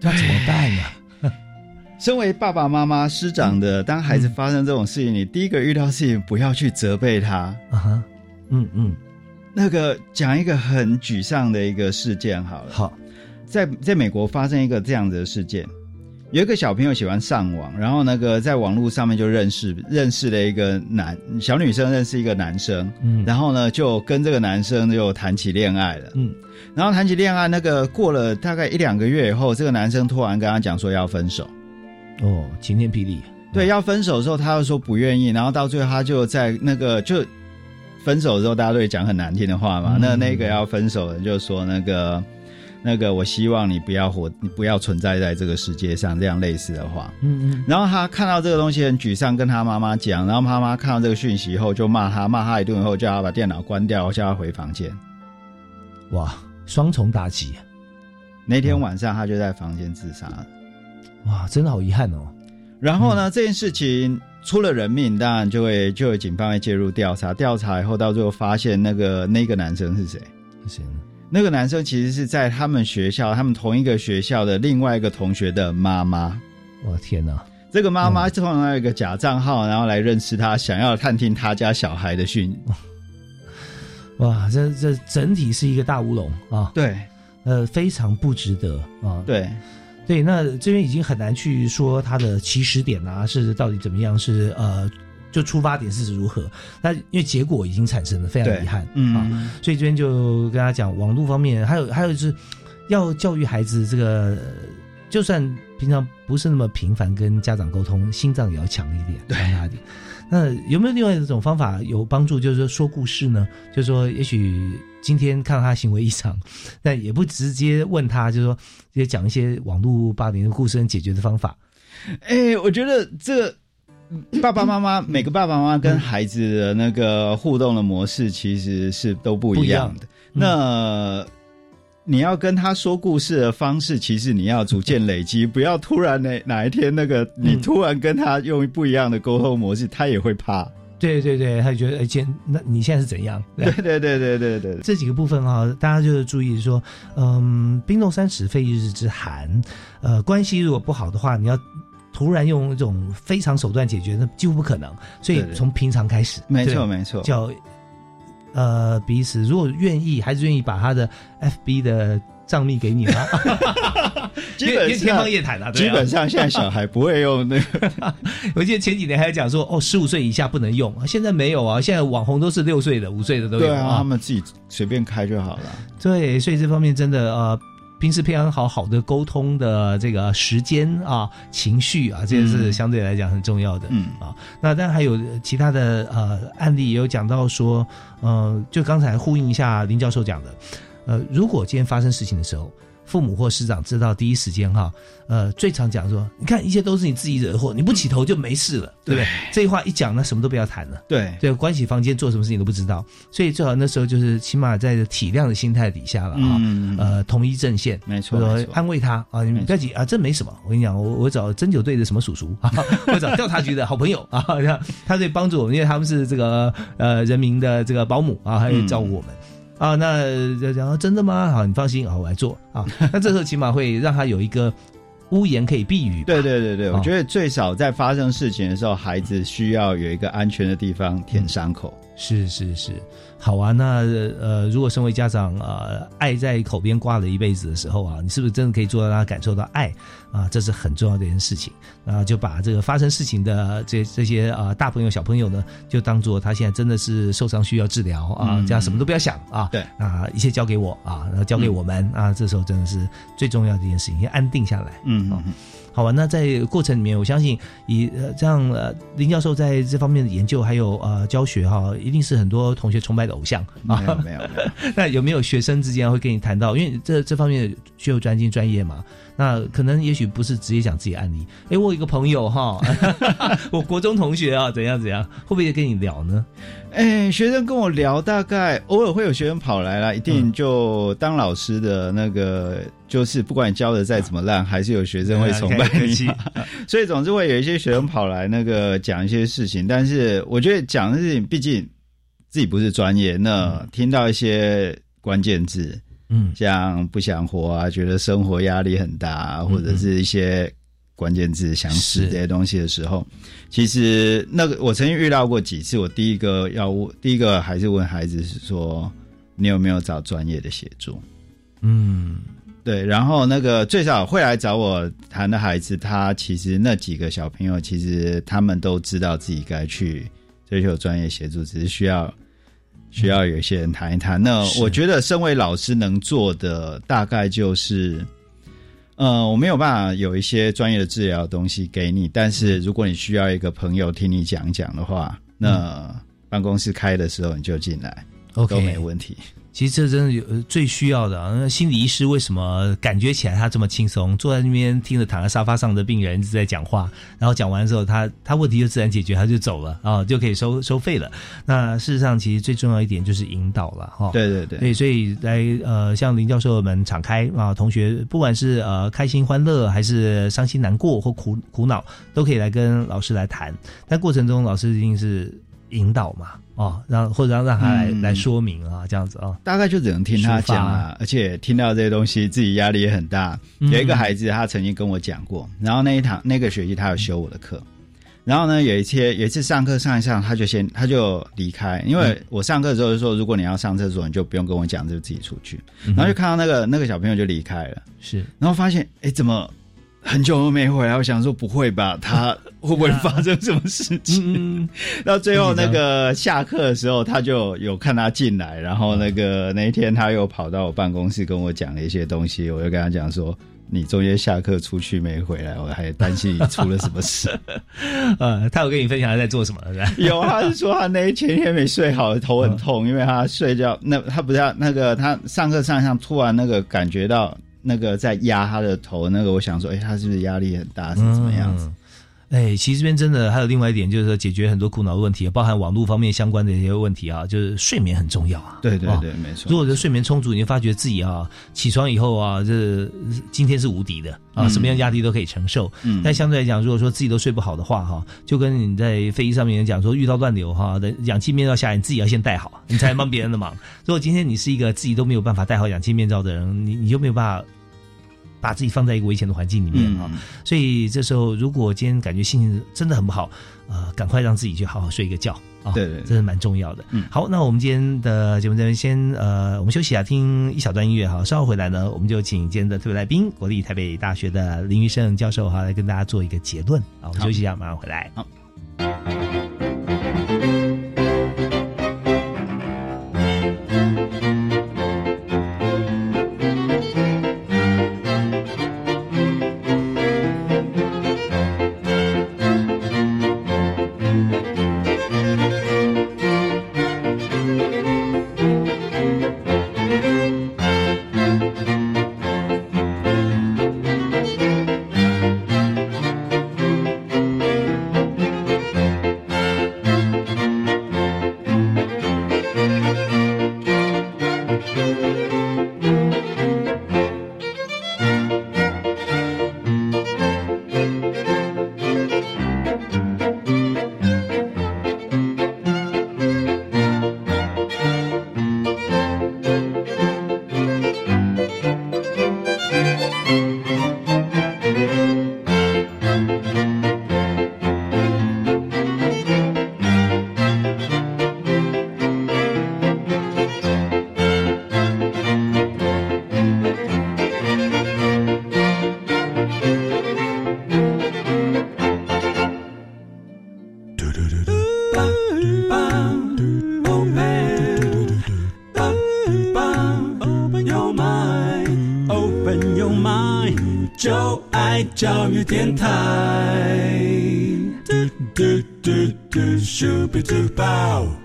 那怎么办呢、啊？[laughs] 身为爸爸妈妈师长的，当孩子发生这种事情，你第一个遇到事情不要去责备他。啊哈，嗯嗯，那个讲一个很沮丧的一个事件好了。好，在在美国发生一个这样子的事件，有一个小朋友喜欢上网，然后那个在网络上面就认识认识了一个男小女生，认识一个男生，嗯，然后呢就跟这个男生就谈起恋爱了，嗯，然后谈起恋爱，那个过了大概一两个月以后，这个男生突然跟他讲说要分手。哦，晴天霹雳！对，要分手的时候，他又说不愿意，然后到最后他就在那个就分手的时候，大家都会讲很难听的话嘛。嗯、那那个要分手的就说那个那个，我希望你不要活，你不要存在在这个世界上，这样类似的话。嗯嗯。然后他看到这个东西很沮丧，跟他妈妈讲，然后妈妈看到这个讯息以后就骂他，骂他一顿以后，叫他把电脑关掉，叫他回房间。哇，双重打击！那天晚上他就在房间自杀了。哇，真的好遗憾哦。然后呢，嗯、这件事情出了人命，当然就会就有警方会介入调查。调查以后，到最后发现那个那个男生是谁？是谁呢？那个男生其实是在他们学校，他们同一个学校的另外一个同学的妈妈。我天哪！这个妈妈通常有一个假账号，然后来认识他，想要探听他家小孩的讯。哇，这这整体是一个大乌龙啊！对，呃，非常不值得啊！对。对，那这边已经很难去说他的起始点啊，是到底怎么样？是呃，就出发点是如何？那因为结果已经产生了，非常遗憾，嗯啊，所以这边就跟他讲，网络方面还有还有就是要教育孩子，这个就算平常不是那么频繁跟家长沟通，心脏也要强一点，强大一点。那有没有另外一种方法有帮助？就是说说故事呢？就是说，也许今天看到他行为异常，但也不直接问他，就是说，也讲一些网络霸凌的故事跟解决的方法。哎、欸，我觉得这个爸爸妈妈每个爸爸妈妈跟孩子的那个互动的模式其实是都不一样的。嗯、那你要跟他说故事的方式，其实你要逐渐累积，[laughs] 不要突然哪哪一天那个你突然跟他用不一样的沟通模式，他也会怕。对对对，他就觉得哎，今那你现在是怎样？[laughs] 对对对对对对，这几个部分啊，大家就是注意说，嗯，冰冻三尺非一日之寒，呃，关系如果不好的话，你要突然用一种非常手段解决，那几乎不可能。所以从平常开始，没错没错，叫呃彼此如果愿意，还是愿意把他的 FB 的账密给你吗？[laughs] 基本上天方夜谭啊，啊基本上现在小孩不会用那个，[laughs] 我记得前几年还讲说，哦，十五岁以下不能用，现在没有啊，现在网红都是六岁的、五岁的都有对啊，他们自己随便开就好了。对，所以这方面真的呃，平时培养好好的沟通的这个时间啊、情绪啊，这也是相对来讲很重要的。嗯啊，那当然还有其他的呃案例也有讲到说，呃，就刚才呼应一下林教授讲的，呃，如果今天发生事情的时候。父母或师长知道第一时间哈，呃，最常讲说，你看一切都是你自己惹祸，你不起头就没事了，对不对？这句话一讲，呢什么都不要谈了。对对，关起房间做什么事情都不知道，所以最好那时候就是起码在体谅的心态底下了啊，嗯呃，统一阵线，没错安慰他啊，你不要急啊，这没什么。我跟你讲，我我找针灸队的什么叔叔 [laughs] 啊，我找调查局的好朋友啊，他可以帮助我们，因为他们是这个呃人民的这个保姆啊，还有照顾我们。啊，那就讲真的吗？好，你放心好，我来做啊。[laughs] 那这时候起码会让他有一个屋檐可以避雨。对对对对，哦我觉得最少在发生事情的时候，孩子需要有一个安全的地方舔伤口。是是是，好啊。那呃，如果身为家长呃，爱在口边挂了一辈子的时候啊，你是不是真的可以做到让他感受到爱啊？这是很重要的一件事情。啊，就把这个发生事情的这这些啊大朋友小朋友呢，就当做他现在真的是受伤需要治疗啊，嗯这样什么都不要想啊。对啊，一切交给我啊，然后交给我们、啊，这时候真的是最重要的一件事情，先安定下来。嗯哦好吧，那在过程里面，我相信以呃这样呃林教授在这方面的研究还有呃教学哈、一定是很多同学崇拜的偶像啊。没有 [laughs] 没有没有，那有没有学生之间会跟你谈到？因为这这方面需要专精专业嘛，那可能也许不是直接讲自己案例。诶，我有一个朋友哈，[laughs] [laughs] 我国中同学啊，怎样怎样，会不会也跟你聊呢？哎，学生跟我聊，大概偶尔会有学生跑来啦，一定就当老师的那个，就是不管你教的再怎么烂，还是有学生会崇拜你。[laughs] 所以总是会有一些学生跑来那个讲一些事情，但是我觉得讲的事情，毕竟自己不是专业，那听到一些关键字，嗯，像不想活啊，觉得生活压力很大啊，或者是一些关键字想死是这些东西的时候，其实那个我曾经遇到过几次。我第一个要问，第一个还是问孩子是说，你有没有找专业的协助？嗯，对，然后那个最早会来找我谈的孩子，他其实那几个小朋友，其实他们都知道自己该去追求专业协助，只是需要需要有一些人谈一谈。那我觉得，身为老师能做的大概就是，呃，我没有办法有一些专业的治疗的东西给你，但是如果你需要一个朋友听你讲讲的话，那办公室开的时候你就进来 OK 都没问题。其实这真的有呃最需要的、啊。那心理医师为什么感觉起来他这么轻松，坐在那边听着躺在沙发上的病人一直在讲话，然后讲完之后，他他问题就自然解决，他就走了啊，就可以收收费了。那事实上，其实最重要一点就是引导了哈。对对对对，所以来呃，像林教授们敞开啊，同学不管是呃开心欢乐，还是伤心难过或苦苦恼，都可以来跟老师来谈。但过程中，老师一定是引导嘛，哦，让或者让让他来、嗯。来说明啊，这样子啊。大概就只能听他讲抒啊，而且听到这些东西，自己压力也很大。嗯。有一个孩子，他曾经跟我讲过，然后那一堂那个学期他有修我的课，然后呢，有一次有一次上课上一上，他就先他就离开，因为我上课的时候就说，如果你要上厕所，你就不用跟我讲，就自己出去。嗯然后就看到那个那个小朋友就离开了，是，然后发现哎，怎么很久都没回来？我想说不会吧，他 [laughs] 会不会发生什么事情？嗯，[laughs] 到最后那个下课的时候，他就有看他进来，然后那个那一天他又跑到我办公室跟我讲了一些东西，我就跟他讲说。你中间下课出去没回来，我还担心你出了什么事。[laughs] 呃，他有跟你分享他在做什么？有，他是说他那一前天没睡好，头很痛，因为他睡觉那他不是要那个他上课上一上，突然那个感觉到那个在压他的头，那个我想说，哎、他是不是压力很大，是怎么样子？哎，其实这边真的还有另外一点，就是说解决很多苦恼的问题，包含网络方面相关的一些问题啊，就是睡眠很重要啊。啊对对对，没错。如果这睡眠充足，你就发觉自己啊，起床以后啊，这今天是无敌的啊，嗯什么样压力都可以承受。嗯但相对来讲，如果说自己都睡不好的话，哈，就跟你在飞机上面讲说，遇到乱流哈，的氧气面罩下来，你自己要先戴好，你才能帮别人的忙。[laughs] 如果今天你是一个自己都没有办法戴好氧气面罩的人，你你就没有办法。把自己放在一个危险的环境里面啊、所以这时候如果今天感觉心情真的很不好，呃，赶快让自己去好好睡一个觉啊，对对对这是蛮重要的。嗯，好，那我们今天的节目这边先呃，我们休息啊，听一小段音乐哈，稍后回来呢，我们就请今天的特别来宾，国立台北大学的林玉胜教授哈，来跟大家做一个结论啊。我们休息一下，马上回来。好。爱教育电台。嘟嘟嘟嘟羞羞嘟嘟。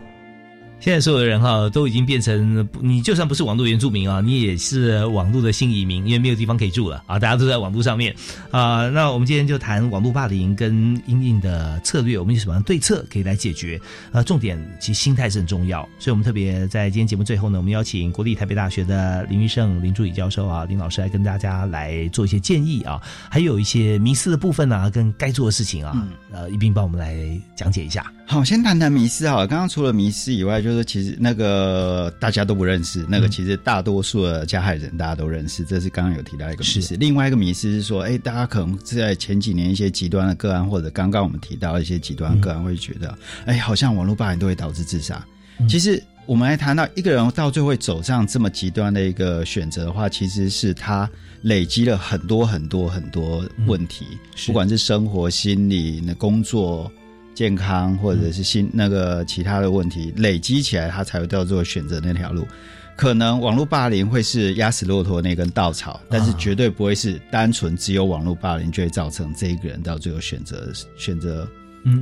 现在所有的人哈都已经变成，你就算不是网络原住民啊，你也是网络的新移民，因为没有地方可以住了啊，大家都在网络上面啊、那我们今天就谈网络霸凌跟因应的策略，我们有什么对策可以来解决？呃，重点其实心态是很重要，所以我们特别在今天节目最后呢，我们邀请国立台北大学的林玉胜林助理教授啊，林老师来跟大家来做一些建议啊，还有一些迷思的部分啊，跟该做的事情啊，呃，一并帮我们来讲解一下。好，先谈谈迷思好。刚刚除了迷思以外，就是其实那个大家都不认识，那个其实大多数的加害人大家都认识，这是刚刚有提到一个迷思。另外一个迷思是说，哎，大家可能在前几年一些极端的个案，或者刚刚我们提到一些极端的个案，会觉得，哎，好像网络霸凌都会导致自杀。其实我们来谈到一个人到最后会走上这么极端的一个选择的话，其实是他累积了很多很多很多问题，不管是生活、心理、那工作。健康或者是心那个其他的问题累积起来，他才会叫做选择那条路。可能网络霸凌会是压死骆驼那根稻草，但是绝对不会是单纯只有网络霸凌就会造成这一个人到最后选择选择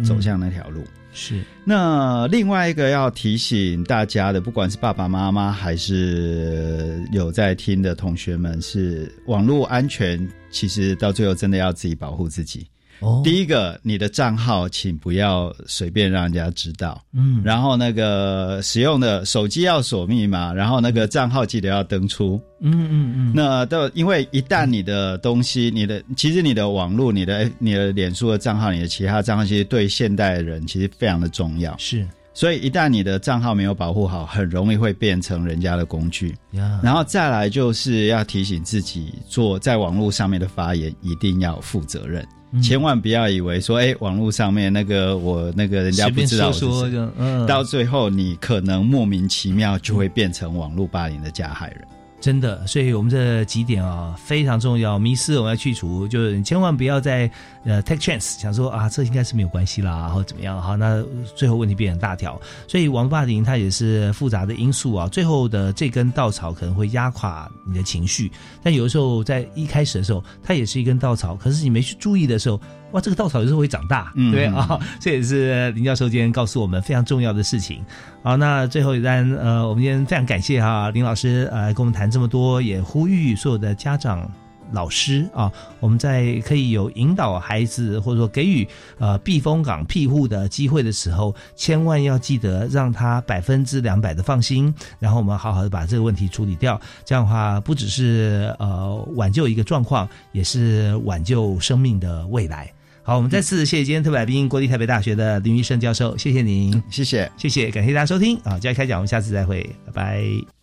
走向那条路。是。那另外一个要提醒大家的，不管是爸爸妈妈还是有在听的同学们，是网络安全，其实到最后真的要自己保护自己。哦，第一个，你的账号请不要随便让人家知道。嗯，然后那个使用的手机要锁密码，然后那个账号记得要登出。嗯嗯嗯。那都因为一旦你的东西，你的其实你的网络、你的你的脸书的账号、你的其他账号，其实对现代人其实非常的重要。是。所以一旦你的账号没有保护好，很容易会变成人家的工具。呀然后再来就是要提醒自己，做在网络上面的发言一定要负责任。嗯。千万不要以为说，哎、网络上面那个我那个人家不知道到最后你可能莫名其妙就会变成网络霸凌的加害人。真的，所以我们这几点啊非常重要，迷失我们要去除，就是你千万不要再呃 take chance，想说啊这应该是没有关系啦，或怎么样哈，那最后问题变成大条。所以王霸凌它也是复杂的因素啊，最后的这根稻草可能会压垮你的情绪，但有的时候在一开始的时候，它也是一根稻草，可是你没去注意的时候，哇，这个稻草有时候会长大，嗯对啊，[laughs] 这也是林教授今天告诉我们非常重要的事情。好，那最后一单，呃，我们今天非常感谢哈林老师，呃，跟我们谈这么多，也呼吁所有的家长老师啊，我们在可以有引导孩子或者说给予呃避风港庇护的机会的时候，千万要记得让他百分之两百的放心，然后我们好好的把这个问题处理掉。这样的话，不只是呃挽救一个状况，也是挽救生命的未来。好，我们再次谢谢今天特别来宾，国立台北大学的林医生教授，谢谢您，谢谢，谢谢，感谢大家收听啊！教育开讲，我们下次再会，拜拜。